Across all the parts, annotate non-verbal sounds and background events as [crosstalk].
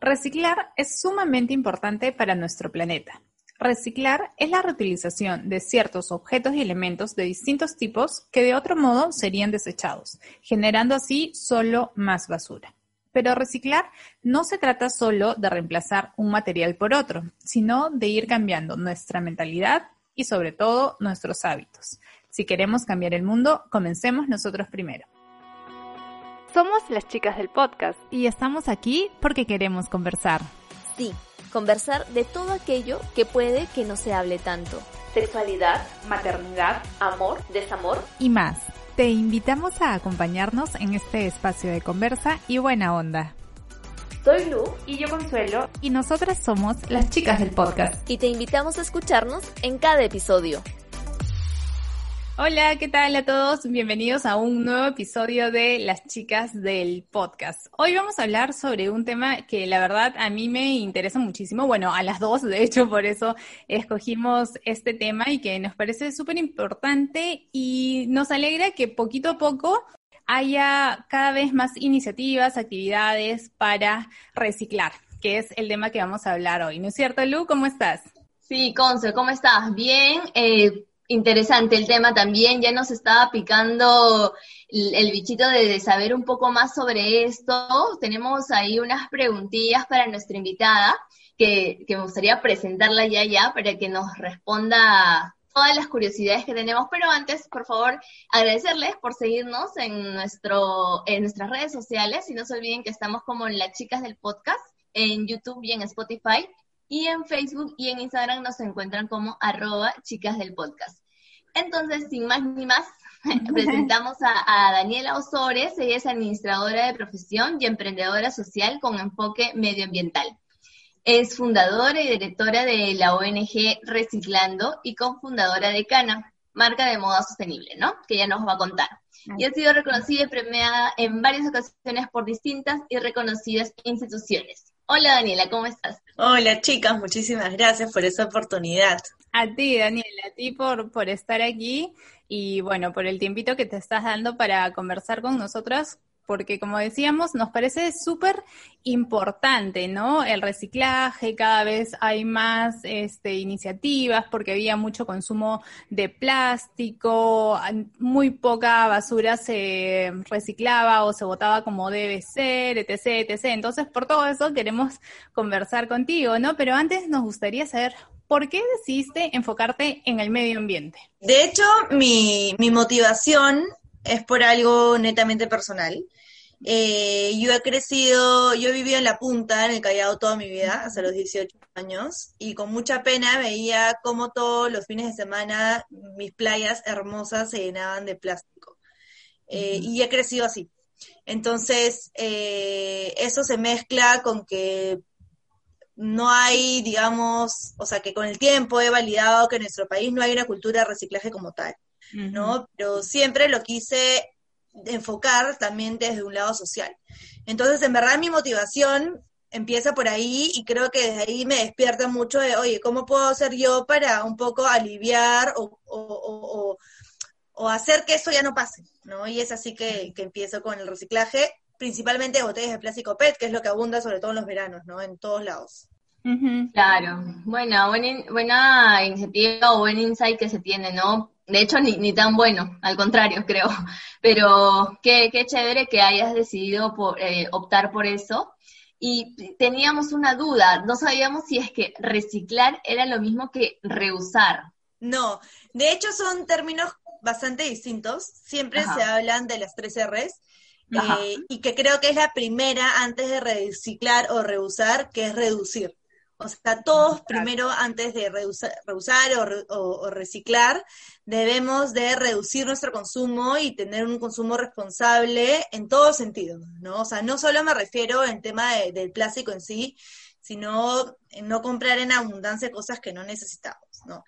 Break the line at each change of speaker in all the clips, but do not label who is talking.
Reciclar es sumamente importante para nuestro planeta. Reciclar es la reutilización de ciertos objetos y elementos de distintos tipos que de otro modo serían desechados, generando así solo más basura. Pero reciclar no se trata solo de reemplazar un material por otro, sino de ir cambiando nuestra mentalidad y sobre todo nuestros hábitos. Si queremos cambiar el mundo, comencemos nosotros primero. Somos las chicas del podcast y estamos aquí porque queremos conversar.
Sí, conversar de todo aquello que puede que no se hable tanto.
Sexualidad, maternidad,
amor, desamor
y más. Te invitamos a acompañarnos en este espacio de conversa y buena onda.
Soy Lu
y yo Consuelo y nosotras somos las chicas del podcast.
Y te invitamos a escucharnos en cada episodio.
Hola, ¿qué tal a todos? Bienvenidos a un nuevo episodio de Las chicas del podcast. Hoy vamos a hablar sobre un tema que la verdad a mí me interesa muchísimo, bueno, a las dos, de hecho, por eso escogimos este tema y que nos parece súper importante y nos alegra que poquito a poco haya cada vez más iniciativas, actividades para reciclar, que es el tema que vamos a hablar hoy. ¿No es cierto, Lu? ¿Cómo estás?
Sí, Conce, ¿cómo estás? Bien. Eh, interesante el tema también, ya nos estaba picando el, bichito de, saber un poco más sobre esto. Tenemos ahí unas preguntillas para nuestra invitada que, me gustaría presentarla ya ya para que nos responda todas las curiosidades que tenemos, pero antes, por favor, agradecerles por seguirnos en, nuestro, en nuestras redes sociales. Y no se olviden que estamos como las chicas del podcast en YouTube y en Spotify y en Facebook y en Instagram nos encuentran como arroba chicas del podcast. Entonces, sin más ni más, [laughs] presentamos a, Daniela Osores, ella es administradora de profesión y emprendedora social con enfoque medioambiental. Es fundadora y directora de la ONG Reciclando y cofundadora de Cana, marca de moda sostenible, ¿no? Que ella nos va a contar. Y ha sido reconocida y premiada en varias ocasiones por distintas y reconocidas instituciones. Hola Daniela, ¿cómo estás?
Hola chicas, muchísimas gracias por esa oportunidad.
A ti, Daniela, a ti por, por estar aquí y bueno, por el tiempito que te estás dando para conversar con nosotras porque como decíamos, nos parece súper importante, ¿no? El reciclaje, cada vez hay más este, iniciativas porque había mucho consumo de plástico, muy poca basura se reciclaba o se botaba como debe ser, etc., etc. Entonces, por todo eso queremos conversar contigo, ¿no? Pero antes nos gustaría saber ¿por qué decidiste enfocarte en el medio ambiente?
De hecho, mi, mi motivación es por algo netamente personal. Eh, yo he crecido, yo he vivido en la punta, en el Callao, toda mi vida, hasta los 18 años, y con mucha pena veía cómo todos los fines de semana mis playas hermosas se llenaban de plástico. Eh, y he crecido así. Entonces, eh, eso se mezcla con que no hay, digamos, o sea, que con el tiempo he validado que en nuestro país no hay una cultura de reciclaje como tal. ¿no? Pero siempre lo quise enfocar también desde un lado social. Entonces, en verdad, mi motivación empieza por ahí y creo que desde ahí me despierta mucho de, oye, ¿cómo puedo hacer yo para un poco aliviar o, o, o, hacer que esto ya no pase? ¿no? Y es así que, que empiezo con el reciclaje, principalmente de botellas de plástico PET, que es lo que abunda sobre todo en los veranos, ¿no? En todos lados.
Claro, bueno, buena, buena iniciativa o buen insight que se tiene, ¿no? De hecho, ni, ni tan bueno, al contrario, [laughs] creo. Pero qué, qué chévere que hayas decidido por, eh, optar por eso. Y teníamos una duda, no sabíamos si es que reciclar era lo mismo que reusar.
No, de hecho son términos bastante distintos. Siempre se hablan de las tres R's. Eh, y que creo que es la primera antes de reciclar o reusar, que es reducir. O sea, todos primero, antes de reusar, o, reciclar, debemos de reducir nuestro consumo y tener un consumo responsable en todos sentidos, ¿no? O sea, no solo me refiero en tema del plástico en sí, sino en no comprar en abundancia cosas que no necesitamos, ¿no?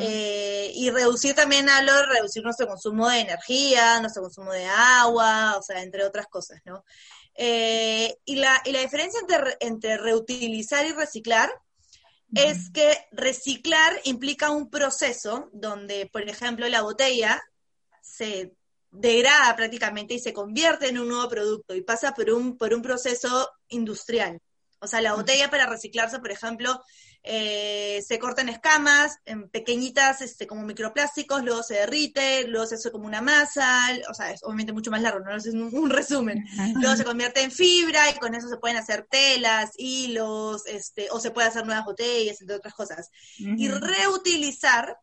Eh, y reducir también hablo de reducir nuestro consumo de energía, nuestro consumo de agua, o sea, entre otras cosas, ¿no? Eh, y, la, y la diferencia entre, entre reutilizar y reciclar es que reciclar implica un proceso donde, por ejemplo, la botella se degrada prácticamente y se convierte en un nuevo producto y pasa por un, por un proceso industrial. O sea, la botella para reciclarse, por ejemplo, eh, se corta en escamas, en pequeñitas, este, como microplásticos, luego se derrite, luego se hace como una masa, o sea, es obviamente mucho más largo, ¿no? Es un, un resumen. Luego se convierte en fibra y con eso se pueden hacer telas, hilos, este, o se puede hacer nuevas botellas, entre otras cosas. Y reutilizar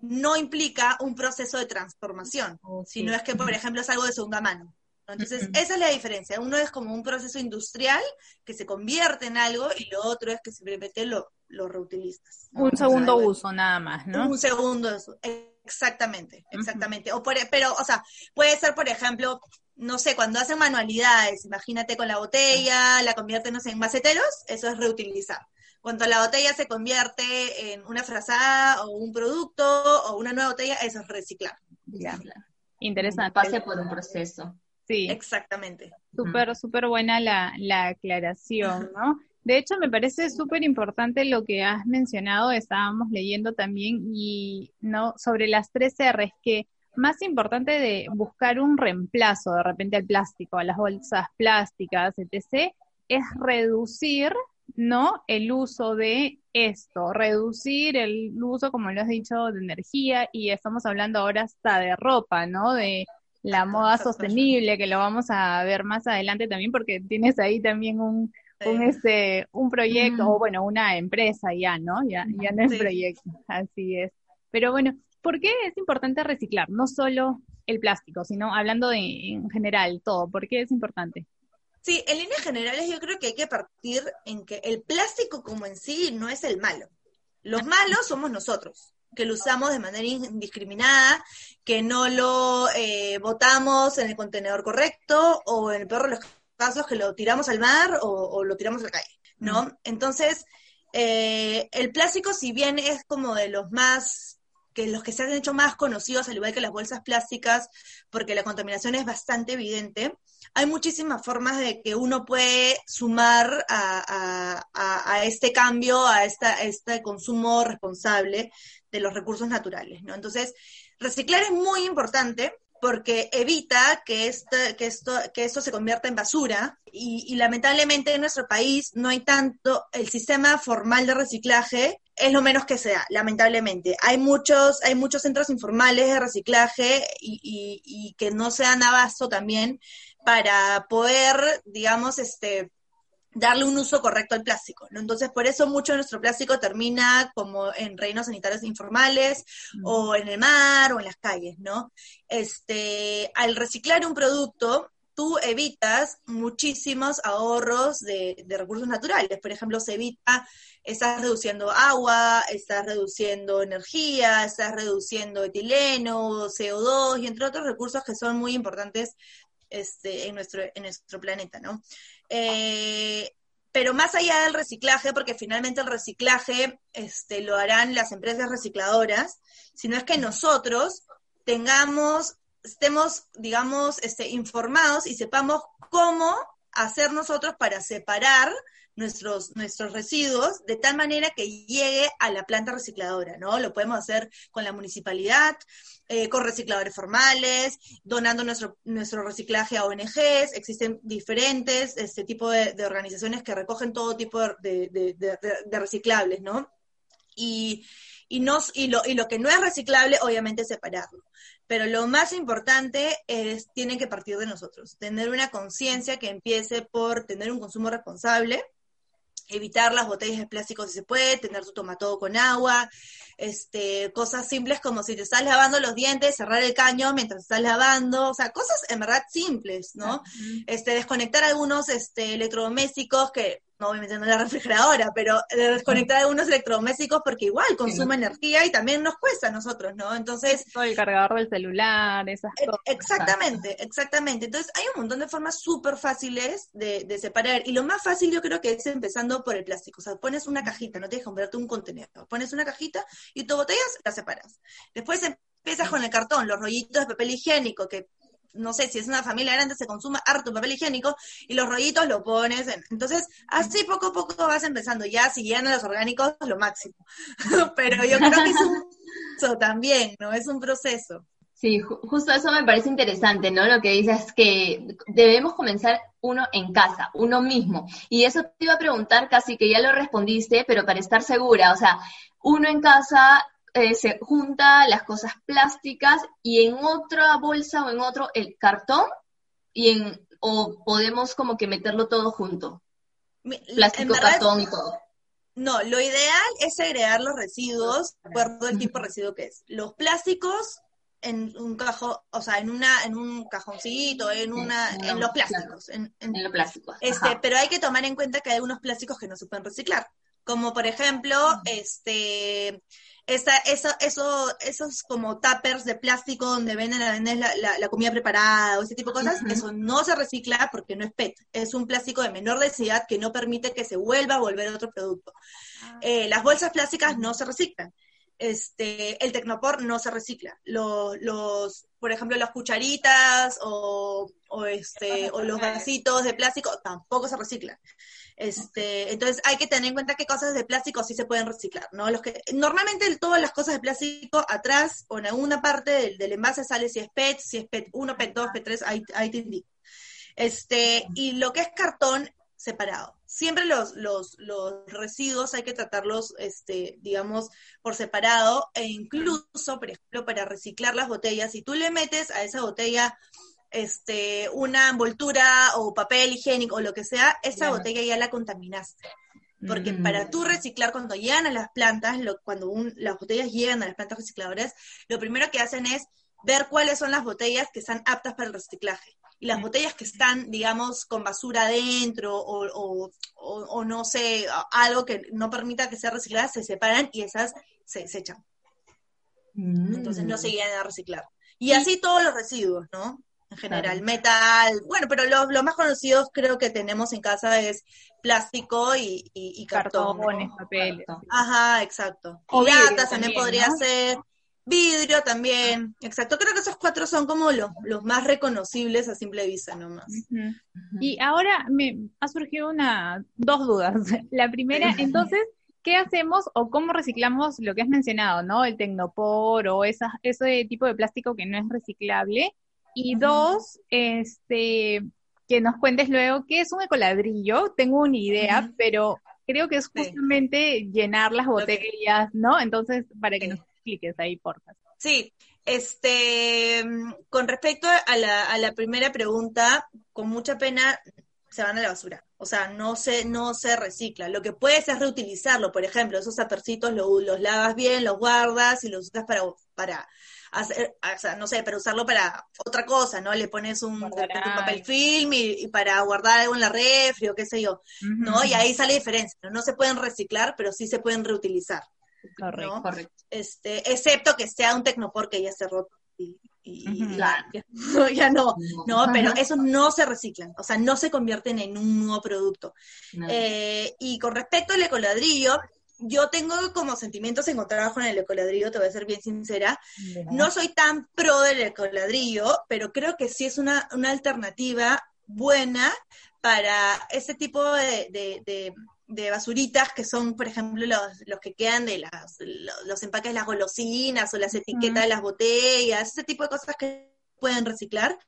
no implica un proceso de transformación, sino es que, por ejemplo, es algo de segunda mano. Entonces, esa es la diferencia. Uno es como un proceso industrial que se convierte en algo y lo otro es que simplemente lo, lo reutilizas.
Un segundo uso nada más, ¿no?
Un segundo uso, exactamente, exactamente. o por, pero, o sea, puede ser, por ejemplo, no sé, cuando hacen manualidades, imagínate con la botella, la convierten en maceteros, eso es reutilizar. Cuando la botella se convierte en una frazada o un producto o una nueva botella, eso es reciclar.
Ya. Interesante.
Pase por un proceso.
Sí.
Exactamente.
Súper, súper buena la, la aclaración, ¿no? De hecho, me parece súper importante lo que has mencionado, estábamos leyendo también, y no sobre las tres R's, que más importante de buscar un reemplazo de repente al plástico, a las bolsas plásticas, etc., es reducir, ¿no? El uso de esto, reducir el uso, como lo has dicho, de energía, y estamos hablando ahora hasta de ropa, ¿no? De la moda sostenible, que lo vamos a ver más adelante también, porque tienes ahí también un, un, este, un proyecto, o bueno, una empresa ya, ¿no? Ya, ya no es proyecto, así es. Pero bueno, ¿por qué es importante reciclar? No solo el plástico, sino hablando de, en general, todo. ¿Por qué es importante?
Sí, en líneas generales yo creo que hay que partir en que el plástico como en sí no es el malo. Los malos somos nosotros que lo usamos de manera indiscriminada, que no lo eh, botamos en el contenedor correcto o en el peor de los casos que lo tiramos al mar o, lo tiramos a la calle, ¿no? Mm. Entonces, eh, el plástico, si bien es como de los más que los que se han hecho más conocidos, al igual que las bolsas plásticas, porque la contaminación es bastante evidente, hay muchísimas formas de que uno puede sumar a, a, este cambio, a, esta, este consumo responsable de los recursos naturales, ¿no? Entonces, reciclar es muy importante porque evita que, este, que, esto, que esto se convierta en basura y, y, lamentablemente en nuestro país no hay tanto, el sistema formal de reciclaje es lo menos que sea, lamentablemente. Hay muchos, hay muchos centros informales de reciclaje y, y, y que no se dan abasto también para poder, digamos, este, darle un uso correcto al plástico, ¿no? Entonces, por eso mucho de nuestro plástico termina como en reinos sanitarios informales o en el mar o en las calles, ¿no? Este, al reciclar un producto, tú evitas muchísimos ahorros de, de, recursos naturales. Por ejemplo, se evita, estás reduciendo agua, estás reduciendo energía, estás reduciendo etileno, CO2 y entre otros recursos que son muy importantes este, en, nuestro, en nuestro planeta, ¿no? Eh, pero más allá del reciclaje, porque finalmente el reciclaje este, lo harán las empresas recicladoras, sino es que nosotros tengamos, estemos, digamos, este, informados y sepamos cómo hacer nosotros para separar nuestros, nuestros residuos de tal manera que llegue a la planta recicladora, ¿no? Lo podemos hacer con la municipalidad, eh, con recicladores formales, donando nuestro, nuestro reciclaje a ONGs, existen diferentes este tipo de, organizaciones que recogen todo tipo de, reciclables, ¿no? Y, y, nos, y, lo, y lo que no es reciclable, obviamente, separarlo. Pero lo más importante es, tiene que partir de nosotros, tener una conciencia que empiece por tener un consumo responsable, evitar las botellas de plástico si se puede, tener tu tomatodo con agua, este, cosas simples como si te estás lavando los dientes, cerrar el caño mientras estás lavando, o sea, cosas en verdad simples, ¿no? Este, desconectar algunos este, electrodomésticos que obviamente no la refrigeradora, pero desconectar algunos electrodomésticos porque igual consume energía y también nos cuesta a nosotros, ¿no? Entonces...
Todo el cargador del celular, esas cosas.
Exactamente, exactamente. Entonces hay un montón de formas súper fáciles de, de, separar y lo más fácil yo creo que es empezando por el plástico. O sea, pones una cajita, no tienes que comprarte un contenedor, pones una cajita y tu botellas las separas. Después empiezas con el cartón, los rollitos de papel higiénico que no sé, si es una familia grande, se consuma harto papel higiénico y los rollitos lo pones. En, entonces, así poco a poco vas empezando. Ya, si llegan a los orgánicos, lo máximo. [laughs] Pero yo creo que es un proceso también, ¿no? Es un proceso.
Sí, justo eso me parece interesante, ¿no? Lo que dices es que debemos comenzar uno en casa, uno mismo. Y eso te iba a preguntar, casi que ya lo respondiste, pero para estar segura, o sea, uno en casa eh, se junta las cosas plásticas y en otra bolsa o en otro el cartón y en o podemos como que meterlo todo junto. Plástico, cartón y todo.
No, lo ideal es segregar los residuos, de acuerdo al tipo de residuo que es. Los plásticos en un cajón, o sea, en una, en un cajoncito, en una, en los plásticos. En,
los plásticos.
Este, pero hay que tomar en cuenta que hay algunos plásticos que no se pueden reciclar. Como por ejemplo, este, esa, eso, eso, esos como tuppers de plástico donde venden, la, la, comida preparada o ese tipo de cosas, eso no se recicla porque no es PET, es un plástico de menor densidad que no permite que se vuelva a volver otro producto. Ah. Eh, las bolsas plásticas no se reciclan. Este, el tecnopor no se recicla. Los, los, por ejemplo, las cucharitas o, o, este, o los vasitos de plástico tampoco se reciclan. Este, entonces hay que tener en cuenta que cosas de plástico sí se pueden reciclar, ¿no? Los que, normalmente todas las cosas de plástico atrás o en alguna parte del, envase sale si es PET, si es PET 1, PET 2, PET 3, ahí, te indico. Este, y lo que es cartón, separado. Siempre los, los, los residuos hay que tratarlos, este, digamos, por separado, e incluso, por ejemplo, para reciclar las botellas, si tú le metes a esa botella este, una envoltura o papel higiénico o lo que sea, esa botella ya la contaminaste. Porque mm. para tú reciclar, cuando llegan a las plantas, cuando las botellas llegan a las plantas recicladoras, lo primero que hacen es ver cuáles son las botellas que están aptas para el reciclaje. Y las botellas que están, digamos, con basura adentro o, o, no sé, algo que no permita que sea reciclada, se separan y esas se desechan. Entonces no se mm. llegan a reciclar. Y así todos los residuos, ¿no? En general, metal, bueno, pero los más conocidos creo que tenemos en casa es plástico y, y, cartón.
Cartones, papeles.
Ajá, exacto. O latas también, podría ser. Vidrio también, exacto. Creo que esos cuatro son como los, los más reconocibles a simple vista nomás.
Y ahora me ha surgido una, dos dudas. [laughs] La primera, entonces, ¿qué hacemos o cómo reciclamos lo que has mencionado, ¿no? El tecnopor o esa, ese tipo de plástico que no es reciclable y dos, este, que nos cuentes luego qué es un ecoladrillo. Tengo una idea, pero creo que es justamente llenar las botellas, ¿no? Entonces, para que nos expliques ahí, por favor.
Sí, este, con respecto a la, a la primera pregunta, con mucha pena se van a la basura. O sea, no se, no se recicla. Lo que puedes es reutilizarlo. Por ejemplo, esos apercitos los, los lavas bien, los guardas y los usas para, para hacer, o sea, no sé, para usarlo para otra cosa, ¿no? Le pones un, papel film y, para guardar algo en la refri o qué sé yo, ¿no? Y ahí sale diferencia, ¿no? No se pueden reciclar, pero sí se pueden reutilizar.
Correcto, correcto.
Este, excepto que sea un tecnopor que ya se roto y, [laughs] ya, no, no, pero esos no se reciclan, o sea, no se convierten en un nuevo producto. Eh, y con respecto al ecoladrillo, yo tengo como sentimientos encontrados con el ecoladrillo, te voy a ser bien sincera. No soy tan pro del ecoladrillo, pero creo que sí es una, alternativa buena para ese tipo de, basuritas que son, por ejemplo, los, que quedan de las, los, empaques de las golosinas o las etiquetas de las botellas, ese tipo de cosas que pueden reciclar.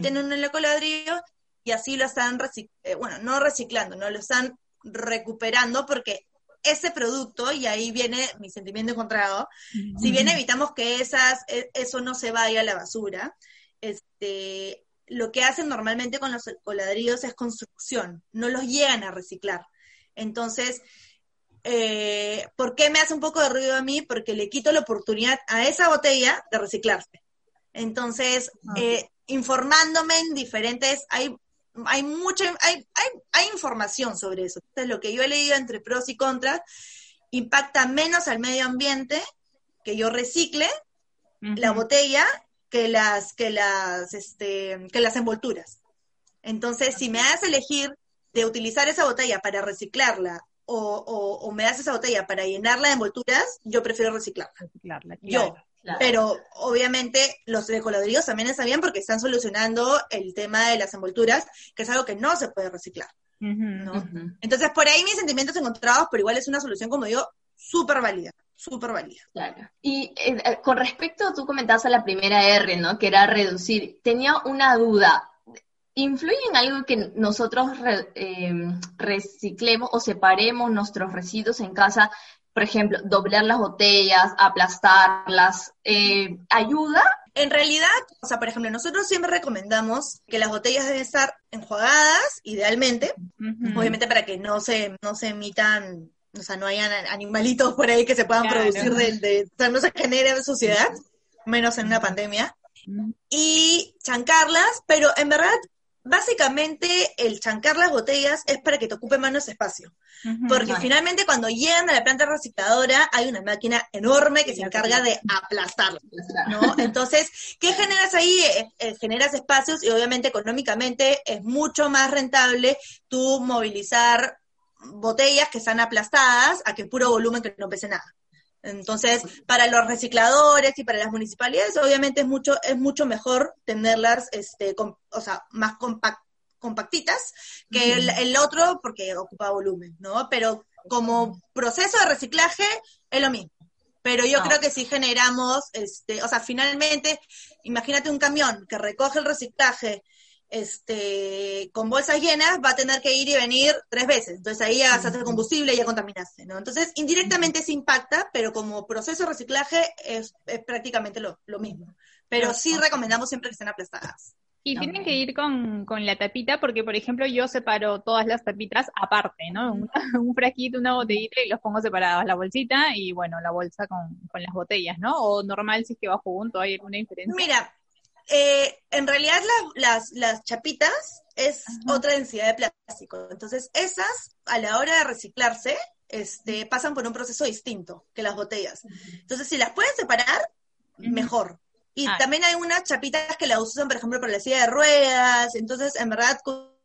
Tienen un ecoladrillo y así lo están, eh, bueno, no reciclando, no lo están recuperando porque ese producto, y ahí viene mi sentimiento encontrado, si bien evitamos que esas, e, eso no se vaya a la basura, este, lo que hacen normalmente con los coladrillos es construcción, no los llegan a reciclar. Entonces, eh, ¿por qué me hace un poco de ruido a mí? Porque le quito la oportunidad a esa botella de reciclarse. Entonces, ah, eh, informándome en diferentes, hay hay mucha, hay, hay, hay información sobre eso. Entonces, lo que yo he leído entre pros y contras, impacta menos al medio ambiente que yo recicle la botella que las, que las, este, que las envolturas. Entonces, si me das elegir de utilizar esa botella para reciclarla o, o, me das esa botella para llenarla de envolturas, yo prefiero reciclarla. reciclarla Yo, pero obviamente los ecoladrillos también están bien porque están solucionando el tema de las envolturas, que es algo que no se puede reciclar. Entonces, por ahí mis sentimientos encontrados, pero igual es una solución, como digo, súper válida, súper válida.
Claro. Y eh, eh, con respecto, tú comentabas a la primera R, ¿no? Que era reducir. Tenía una duda. ¿Influye en algo que nosotros em, reciclemos o separemos nuestros residuos en casa? Por ejemplo, doblar las botellas, aplastarlas, eh, ¿ayuda?
En realidad, o sea, por ejemplo, nosotros siempre recomendamos que las botellas deben estar enjuagadas, idealmente, obviamente para que no se, no se emitan, o sea, no hayan animalitos por ahí que se puedan producir, de, o sea, no se genere suciedad, menos en una pandemia. Y chancarlas, pero en verdad básicamente el chancar las botellas es para que te ocupe menos espacio. porque finalmente cuando llegan a la planta recicladora hay una máquina enorme que se encarga de aplastarlas, ¿no? Entonces, ¿qué generas ahí? Eh, eh, generas espacios y obviamente económicamente es mucho más rentable tú movilizar botellas que están aplastadas a que puro volumen que no pese nada. Entonces, para los recicladores y para las municipalidades, obviamente es mucho, es mucho mejor tenerlas, este, o sea, más compactitas que el, otro porque ocupa volumen, ¿no? Pero como proceso de reciclaje es lo mismo. Pero yo creo que si generamos, este, o sea, finalmente, imagínate un camión que recoge el reciclaje este, con bolsas llenas, va a tener que ir y venir tres veces. Entonces ahí ya gastaste combustible y ya contaminaste, ¿no? Entonces, indirectamente se impacta, pero como proceso de reciclaje es, prácticamente lo, mismo. Pero sí recomendamos siempre que estén aplastadas.
Y tienen que ir con, la tapita, porque por ejemplo yo separo todas las tapitas aparte, ¿no? [laughs] Un, un fraquito, una botellita y los pongo separados, la bolsita y bueno, la bolsa con, con las botellas, ¿no? O normal si es que va junto, ¿hay alguna diferencia?
Mira, eh, en realidad las, las chapitas es otra densidad de plástico. Entonces, esas, a la hora de reciclarse, este, pasan por un proceso distinto que las botellas. Entonces, si las pueden separar, mejor. Y ah. también hay unas chapitas que las usan, por ejemplo, para la silla de ruedas. Entonces, en verdad,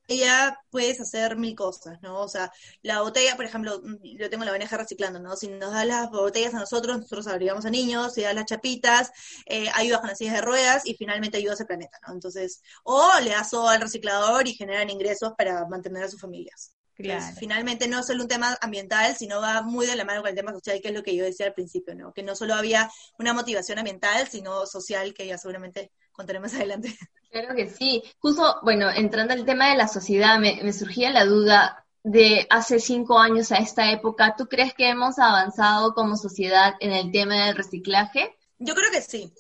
ella puedes hacer mil cosas, ¿no? O sea, la botella, por ejemplo, mm, yo tengo la ONG reciclando, ¿no? Si nos da las botellas a nosotros, nosotros abrigamos a niños, si das las chapitas, eh, ayudas con las sillas de ruedas y finalmente ayudas al planeta, ¿no? Entonces, o le das al reciclador y generan ingresos para mantener a sus familias. Claro. finalmente no es solo un tema ambiental, sino va muy de la mano con el tema social, que es lo que yo decía al principio, ¿no? Que no solo había una motivación ambiental, sino social, que ya seguramente contaré más adelante. [laughs]
Claro que sí. Justo, bueno, entrando al tema de la sociedad, me, surgía la duda de hace cinco años a esta época, ¿tú crees que hemos avanzado como sociedad en el tema del reciclaje?
Yo creo que sí.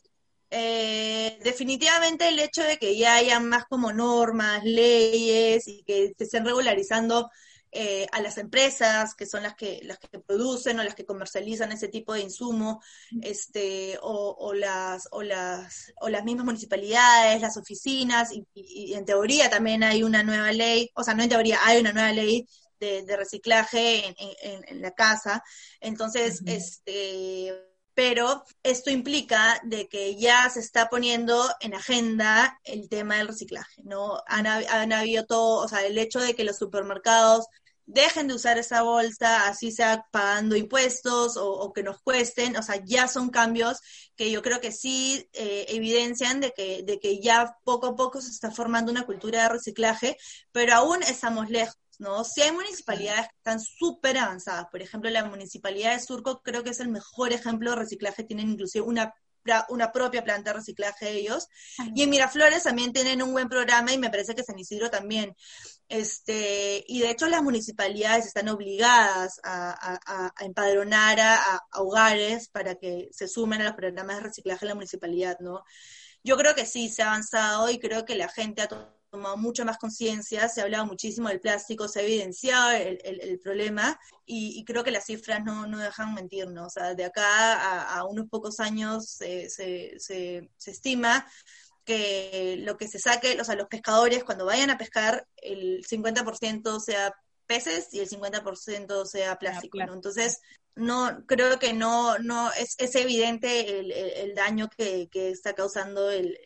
Eh, definitivamente el hecho de que ya haya más como normas, leyes y que se estén regularizando eh, a las empresas que son las que las que producen o las que comercializan ese tipo de insumo este o, las o las o las mismas municipalidades las oficinas y, en teoría también hay una nueva ley o sea no en teoría hay una nueva ley de, reciclaje en, la casa. Entonces este pero esto implica de que ya se está poniendo en agenda el tema del reciclaje, ¿no? Han, han, habido todo, o sea, el hecho de que los supermercados dejen de usar esa bolsa, así sea pagando impuestos o, que nos cuesten, o sea, ya son cambios que yo creo que sí eh, evidencian de que, de que ya poco a poco se está formando una cultura de reciclaje, pero aún estamos lejos. ¿No? Sí hay municipalidades que están súper avanzadas. Por ejemplo, la municipalidad de Surco creo que es el mejor ejemplo de reciclaje. Tienen inclusive una una propia planta de reciclaje ellos. Y en Miraflores también tienen un buen programa y me parece que San Isidro también. Este, y de hecho las municipalidades están obligadas a, empadronar a, hogares para que se sumen a los programas de reciclaje de la municipalidad, ¿no? Yo creo que sí, se ha avanzado y creo que la gente ha tomado mucha más conciencia, se ha hablado muchísimo del plástico, se ha evidenciado el, problema y, creo que las cifras no, no dejan mentirnos. O sea, de acá a, unos pocos años se, se, se, estima que lo que se saque, o sea, los pescadores cuando vayan a pescar, el 50% sea peces y el 50% sea plástico, ¿no? Entonces, no, creo que no, no, es, es evidente el, el, daño que, que, está causando el,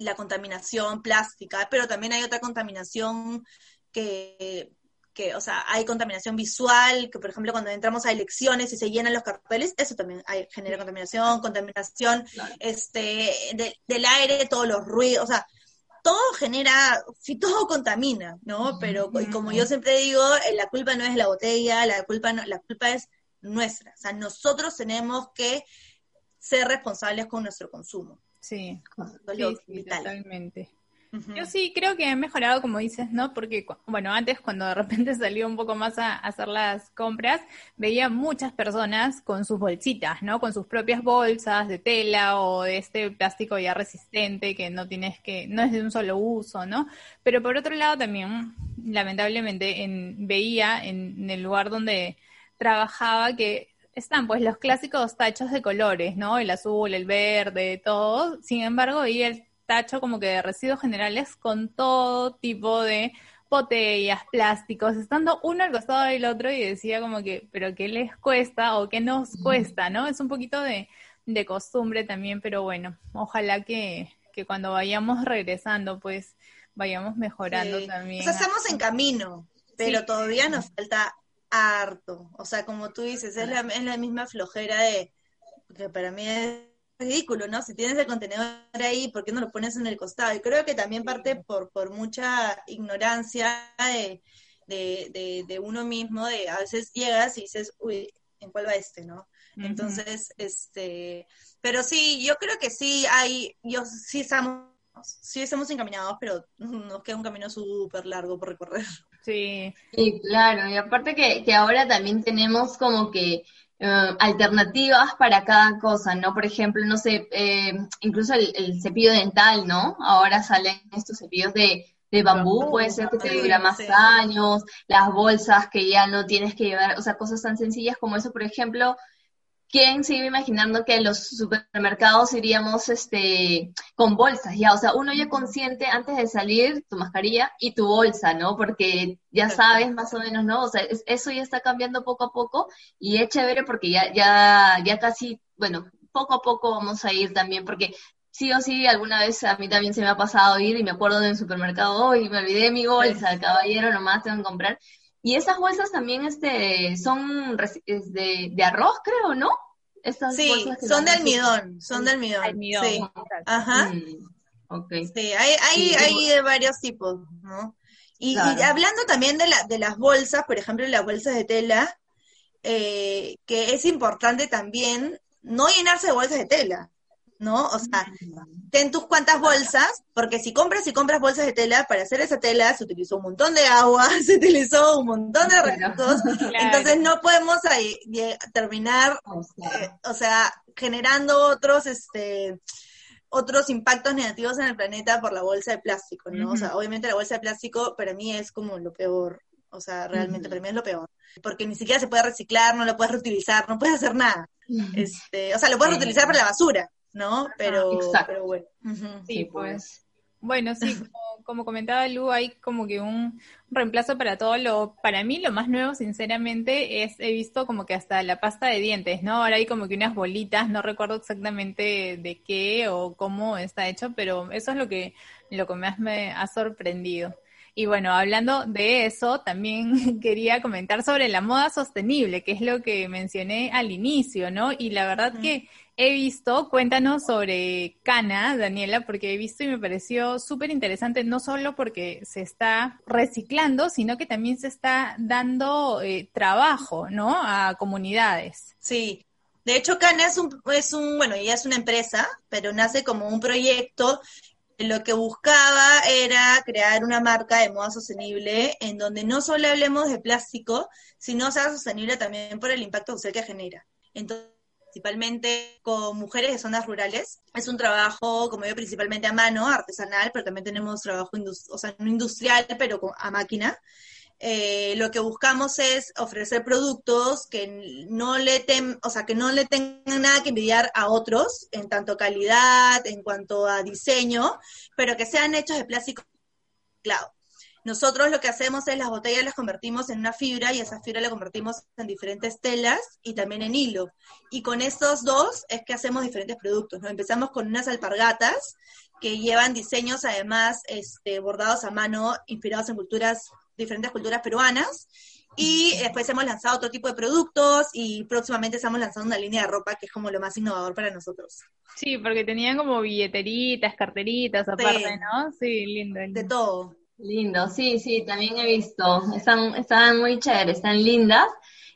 la contaminación plástica, pero también hay otra contaminación que, que, o sea, hay contaminación visual, que por ejemplo cuando entramos a elecciones y se llenan los carteles, eso también hay, genera contaminación, contaminación este, del aire, todos los ruidos, o sea, todo genera, si todo contamina, ¿no? Pero como yo siempre digo, eh, la culpa no es la botella, la culpa no, la culpa es nuestra, o sea, nosotros tenemos que ser responsables con nuestro consumo.
Sí, sí, totalmente. Yo sí creo que he mejorado, como dices, ¿no? Porque, bueno, antes cuando de repente [laughs] salió un poco más a hacer las compras, veía muchas personas con sus bolsitas, ¿no? Con sus propias bolsas de tela o de este plástico ya resistente que no tienes que, no es de un solo uso, ¿no? Pero por otro lado también, lamentablemente, en, veía en, en el lugar donde trabajaba que están pues los clásicos tachos de colores, ¿no? El azul, el verde, todo. Sin embargo, veía el tacho como que de residuos generales con todo tipo de botellas, plásticos, estando uno al costado del otro y decía como que, pero ¿qué les cuesta o qué nos cuesta, no? Es un poquito de, de costumbre también, pero bueno, ojalá que, que cuando vayamos regresando, pues vayamos mejorando también.
O sea, estamos en camino, pero todavía nos falta harto. O sea, como tú dices, es la, es la misma flojera de, que para mí es ridículo, ¿no? Si tienes el contenedor ahí, ¿por qué no lo pones en el costado? Y creo que también parte por, por mucha ignorancia de, de, de, uno mismo, de a veces llegas y dices, uy, ¿en cuál va este, no? Entonces, este, pero sí, yo creo que sí hay, yo sí estamos, sí estamos encaminados, pero nos queda un camino súper largo por recorrer.
Sí.
Sí, claro, y aparte que, que ahora también tenemos como que eh, alternativas para cada cosa, ¿no? Por ejemplo, no sé, eh, incluso el, cepillo dental, ¿no? Ahora salen estos cepillos de, de bambú, puede ser que te dura más años, las bolsas que ya no tienes que llevar, o sea, cosas tan sencillas como eso, por ejemplo, ¿quién se iba imaginando que en los supermercados iríamos este, con bolsas? Ya, o sea, uno ya consciente antes de salir, tu mascarilla y tu bolsa, ¿no? Porque ya sabes más o menos, ¿no? O sea, eso ya está cambiando poco a poco y es chévere porque ya, ya, ya casi, bueno, poco a poco vamos a ir también, porque sí o sí, alguna vez a mí también se me ha pasado ir y me acuerdo de un supermercado, hoy me olvidé mi bolsa, caballero, nomás tengo que comprar. Y esas bolsas también este, son de, de arroz, creo, ¿no?
sí, son de almidón, son de almidón. Sí. Ajá. Mm, sí, hay, hay, hay de varios tipos, ¿no? Y, hablando también de, la, de las bolsas, por ejemplo, las bolsas de tela, eh, que es importante también no llenarse de bolsas de tela. ¿No? O sea, ten tus cuantas bolsas, porque si compras y compras bolsas de tela, para hacer esa tela se utilizó un montón de agua, [laughs] se utilizó un montón de recursos, entonces no podemos ahí, terminar, eh, o sea, generando otros, este, otros impactos negativos en el planeta por la bolsa de plástico, ¿no? O sea, obviamente la bolsa de plástico para mí es como lo peor, o sea, realmente para mí es lo peor, porque ni siquiera se puede reciclar, no lo puedes reutilizar, no puedes hacer nada. Este, o sea, lo puedes reutilizar para la basura, ¿no? Pero, pero bueno.
Sí, pues. Bueno, sí, como, comentaba Lu, hay como que un reemplazo para todo lo, para mí lo más nuevo, sinceramente, es, he visto como que hasta la pasta de dientes, ¿no? Ahora hay como que unas bolitas, no recuerdo exactamente de qué o cómo está hecho, pero eso es lo que, lo que más me ha sorprendido. Y bueno, hablando de eso, también [laughs] quería comentar sobre la moda sostenible, que es lo que mencioné al inicio, ¿no? Y la verdad que he visto, cuéntanos sobre Cana, Daniela, porque he visto y me pareció súper interesante, no solo porque se está reciclando, sino que también se está dando eh, trabajo, ¿no? A comunidades.
Sí. De hecho, Cana es un, es un, bueno, ya es una empresa, pero nace como un proyecto lo que buscaba era crear una marca de moda sostenible en donde no solo hablemos de plástico, sino sea sostenible también por el impacto social que genera. Entonces, principalmente con mujeres de zonas rurales. Es un trabajo, como yo, principalmente a mano, artesanal, pero también tenemos trabajo o no industrial, pero a máquina. Eh, lo que buscamos es ofrecer productos que no le o sea, que no le tengan nada que envidiar a otros en tanto calidad, en cuanto a diseño, pero que sean hechos de plástico claro. Nosotros lo que hacemos es las botellas las convertimos en una fibra y esa fibra la convertimos en diferentes telas y también en hilo. Y con estos dos es que hacemos diferentes productos. ¿no? Empezamos con unas alpargatas que llevan diseños además este, bordados a mano, inspirados en culturas, diferentes culturas peruanas. Y después hemos lanzado otro tipo de productos y próximamente estamos lanzando una línea de ropa que es como lo más innovador para nosotros.
Sí, porque tenían como billeteritas, carteritas aparte, ¿no? Sí, lindo, lindo.
De todo.
Lindo, sí, sí, también he visto. Están, están muy chéveres, están lindas.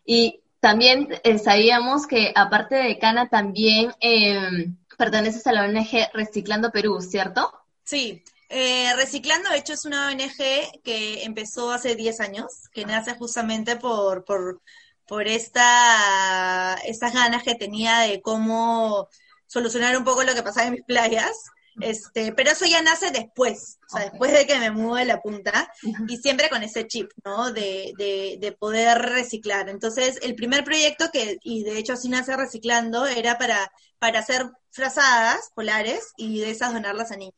Y también eh, sabíamos que aparte de Cana también eh, perteneces a la ONG Reciclando Perú, ¿cierto?
Sí, Eh, Reciclando, de hecho, es una ONG que empezó hace 10 años, que nace justamente por, por, por esta, estas ganas que tenía de cómo solucionar un poco lo que pasaba en mis playas. Este, pero eso ya nace después, o sea, después de que me mudo de la punta, y siempre con ese chip, ¿no? De, de, de, poder reciclar. Entonces, el primer proyecto que, y de hecho así nace reciclando, era para, para hacer frazadas polares y de esas donarlas a niños.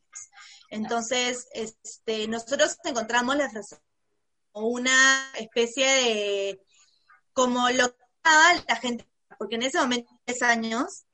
Entonces, este, nosotros encontramos la frazada como una especie de, como lo que la gente, porque en ese momento, 10 años,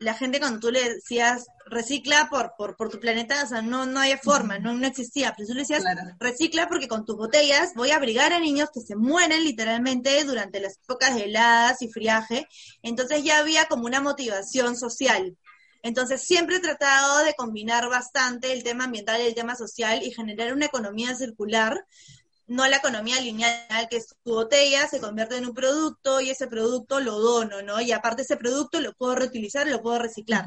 la gente cuando tú le decías recicla por, por, por tu planeta, o sea, no, no había forma, no, no existía. Pero tú le decías recicla porque con tus botellas voy a abrigar a niños que se mueren literalmente durante las épocas de heladas y friaje. Entonces ya había como una motivación social. Entonces siempre he tratado de combinar bastante el tema ambiental y el tema social y generar una economía circular no la economía lineal, que es tu botella se convierte en un producto y ese producto lo dono, ¿no? Y aparte ese producto lo puedo reutilizar, lo puedo reciclar.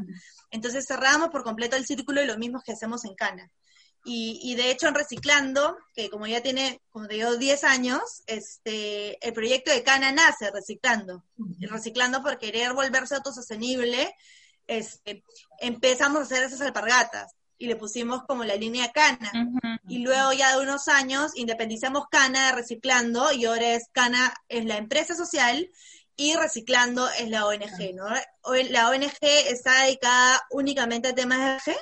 Entonces cerramos por completo el círculo y lo mismo que hacemos en Cana. Y, y, de hecho en Reciclando, que como ya tiene, como te digo, 10 años, este, el proyecto de Cana nace reciclando. Reciclando por querer volverse autosostenible, este, empezamos a hacer esas alpargatas y le pusimos como la línea Cana. Y luego ya de unos años independizamos Cana de Reciclando y ahora es Cana es la empresa social y Reciclando es la ONG, ¿no? La ONG está dedicada únicamente a temas de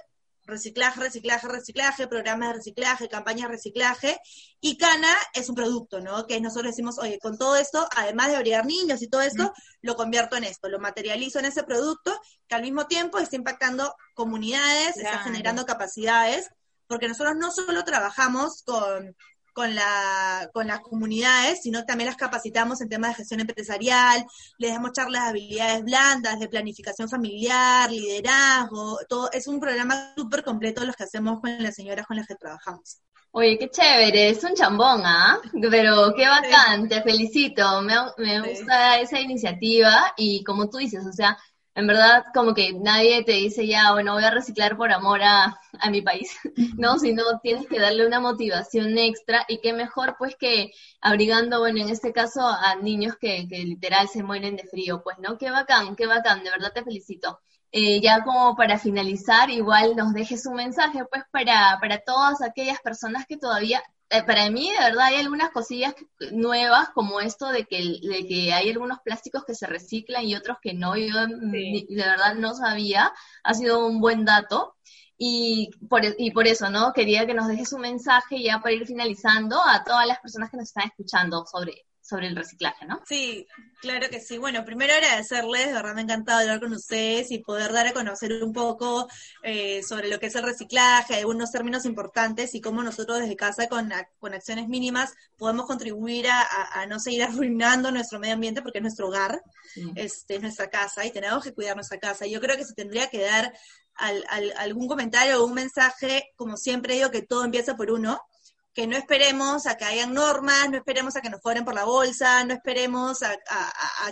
reciclaje, reciclaje, reciclaje, programas de reciclaje, campañas de reciclaje, y Cana es un producto, ¿no? Que nosotros decimos, oye, con todo esto, además de abrigar niños y todo esto, lo convierto en esto, lo materializo en ese producto, que al mismo tiempo está impactando comunidades, está generando capacidades, porque nosotros no solo trabajamos con con, la, con las comunidades, sino también las capacitamos en temas de gestión empresarial, les damos charlas de habilidades blandas, de planificación familiar, liderazgo, todo, es un programa súper completo los que hacemos con las señoras con las que trabajamos.
Oye, qué chévere, es un chambón, ¿ah? Pero qué bacán, te felicito, me, me gusta esa iniciativa y como tú dices, o sea, en verdad como que nadie te dice ya, bueno, voy a reciclar por amor a, a mi país, [laughs] ¿no? Sino tienes que darle una motivación extra y qué mejor pues que abrigando, bueno, en este caso a niños que, que literal se mueren de frío, pues, ¿no? Qué bacán, qué bacán, de verdad te felicito. Eh, ya como para finalizar, igual nos dejes un mensaje pues para, para todas aquellas personas que todavía eh, para mí, de verdad, hay algunas cosillas nuevas, como esto de que, de que hay algunos plásticos que se reciclan y otros que no. Yo de verdad no sabía. Ha sido un buen dato. Y por, y por eso, ¿no? Quería que nos dejes un mensaje ya para ir finalizando a todas las personas que nos están escuchando sobre sobre el reciclaje, ¿no?
Sí, claro que sí. Bueno, primero agradecerles, de verdad me ha encantado hablar con ustedes y poder dar a conocer un poco eh, sobre lo que es el reciclaje, algunos términos importantes y cómo nosotros desde casa con, con acciones mínimas podemos contribuir a, no seguir [laughs] arruinando nuestro medio ambiente porque es nuestro hogar, este, es nuestra casa y tenemos que cuidar nuestra casa. Yo creo que se tendría que dar algún comentario o un mensaje, como siempre digo, que todo empieza por uno que no esperemos a que hayan normas, no esperemos a que nos cobren por la bolsa, no esperemos a,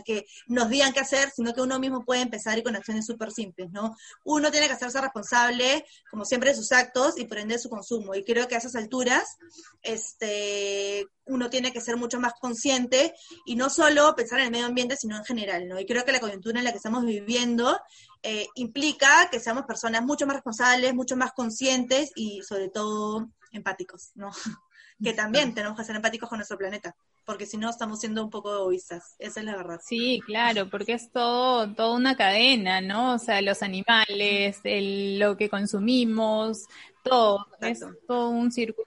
que nos digan qué hacer, sino que uno mismo puede empezar y con acciones súper simples, ¿no? Uno tiene que hacerse responsable, como siempre, de sus actos y por ende de su consumo. Y creo que a esas alturas, este, uno tiene que ser mucho más consciente y no solo pensar en el medio ambiente, sino en general, ¿no? Y creo que la coyuntura en la que estamos viviendo eh, implica que seamos personas mucho más responsables, mucho más conscientes y sobre todo empáticos, ¿no? [laughs] que también tenemos que ser empáticos con nuestro planeta, porque si no estamos siendo un poco egoístas, esa es la verdad.
Sí, claro, porque es todo, toda una cadena, ¿no? O sea, los animales, el, lo que consumimos, todo, es todo un círculo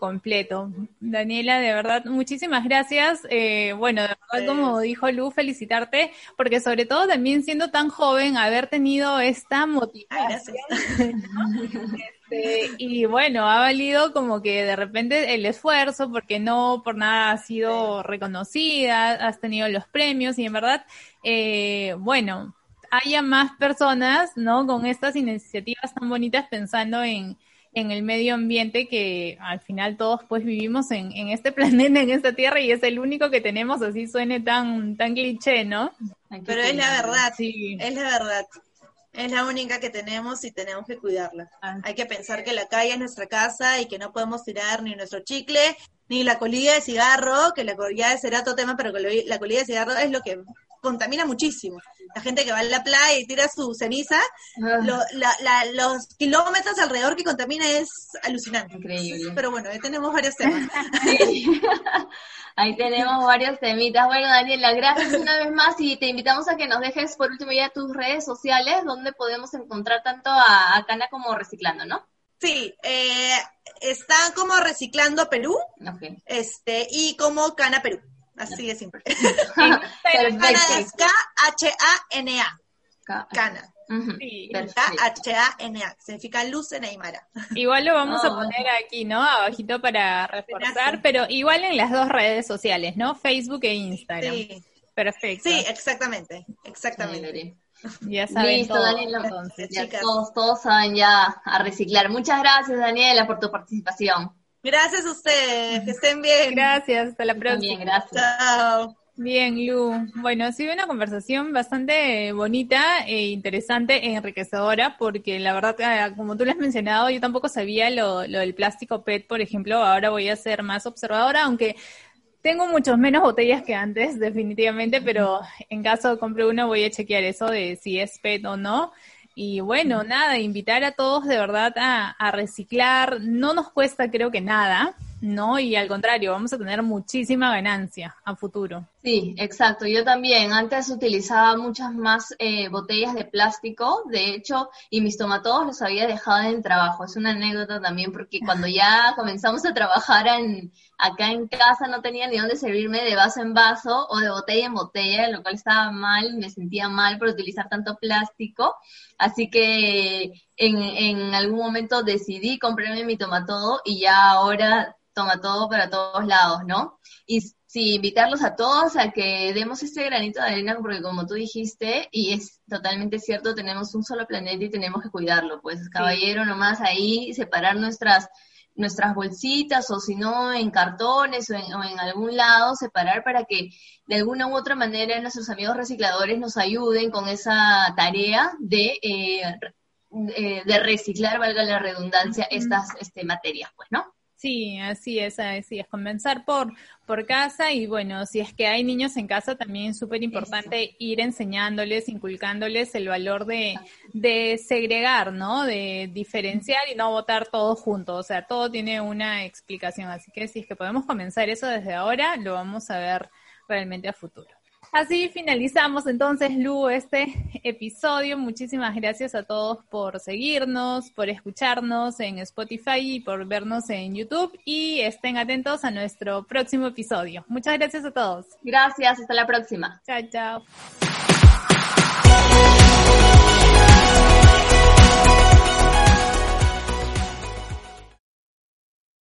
completo. Daniela, de verdad, muchísimas gracias. Eh, bueno, de verdad, como dijo Lu, felicitarte, porque sobre todo también siendo tan joven, haber tenido esta motivación. [laughs] Este, y bueno, ha valido como que de repente el esfuerzo, porque no por nada has sido reconocida, has tenido los premios y en verdad, eh, bueno, haya más personas, ¿no? Con estas iniciativas tan bonitas pensando en, en el medio ambiente que al final todos pues vivimos en, en este [laughs] planeta, en esta tierra y es el único que tenemos, así suene tan, tan cliché, ¿no?
Pero es la verdad, sí. es la verdad. Es la única que tenemos y tenemos que cuidarla.
Ah.
Hay que pensar que la calle es nuestra casa y que no podemos tirar ni nuestro chicle, ni la colilla de cigarro, que la colilla será otro tema, pero que la colilla de cigarro es lo que contamina muchísimo. La gente que va a la playa y tira su ceniza,
Ah,
lo- la- la- los kilómetros alrededor que contamina es alucinante.
Increíble.
Pero bueno, ahí tenemos varios temas.
Sí. [laughs] Ahí tenemos varios temitas. Bueno, Daniela, gracias una vez más y te invitamos a que nos dejes por último ya tus redes sociales donde podemos encontrar tanto a, a Cana como Reciclando, ¿no?
Sí, eh, está como Reciclando Perú este y como Cana Perú. Así de simple. Cana es [laughs]
Perfecto.
K-H-A-N-A.
Ca-
Cana.
Sí.
K-H-A-N-A. Significa luz en Aymara.
Igual lo vamos
Ah,
a poner aquí, ¿no? Abajito para reforzar, pero igual en las dos redes sociales, ¿no? Facebook e Instagram.
Sí,
Perfecto.
sí, exactamente. Exactamente.
Chévere.
Ya saben
Listo,
todo,
Daniela.
entonces.
Ya
chicas.
todos, todos saben ya a reciclar. Muchas gracias, Daniela, por tu participación.
Gracias a ustedes. Que estén bien.
Gracias, hasta la próxima.
También, gracias.
Chao.
Bien, Lu. Bueno, ha sido una conversación bastante bonita e interesante e enriquecedora, porque la verdad, eh, como tú lo has mencionado, yo tampoco sabía lo, lo del plástico PET, por ejemplo. Ahora voy a ser más observadora, aunque tengo muchos menos botellas que antes, [laughs] definitivamente, pero en caso compre uno voy a chequear eso de si es PET o no. Y bueno, nada, invitar a todos de verdad a, a reciclar. No nos cuesta, creo que nada, ¿no? Y al contrario, vamos a tener muchísima ganancia a futuro.
Sí, exacto. Yo también antes utilizaba muchas más eh, botellas de plástico, de hecho, y mis tomatodos los había dejado en el trabajo. Es una anécdota también porque [laughs] cuando ya comenzamos a trabajar en, acá en casa no tenía ni dónde servirme de vaso en vaso o de botella en botella, lo cual estaba mal, me sentía mal por utilizar tanto plástico. Así que en, en algún momento decidí comprarme mi tomatodo y ya ahora toma todo para todos lados, ¿no? Y sí, invitarlos a todos a que demos este granito de arena, porque como tú dijiste, y es totalmente cierto, tenemos un solo planeta y tenemos que cuidarlo, pues caballero, nomás ahí separar nuestras nuestras bolsitas o si no en cartones o en, o en algún lado separar para que de alguna u otra manera nuestros amigos recicladores nos ayuden con esa tarea de eh, eh, de reciclar, valga la redundancia, estas este, materias, pues, ¿no?
Sí, así es, así es. Comenzar por, por casa y bueno, si es que hay niños en casa, también es súper importante ir enseñándoles, inculcándoles el valor de, de segregar, ¿no? De diferenciar y no votar todo junto. O sea, todo tiene una explicación. Así que si es que podemos comenzar eso desde ahora, lo vamos a ver realmente a futuro. Así finalizamos entonces, Lu, este episodio. Muchísimas gracias a todos por seguirnos, por escucharnos en Spotify y por vernos en YouTube. Y estén atentos a nuestro próximo episodio. Muchas gracias a todos.
Gracias, hasta la próxima.
Chao, chao.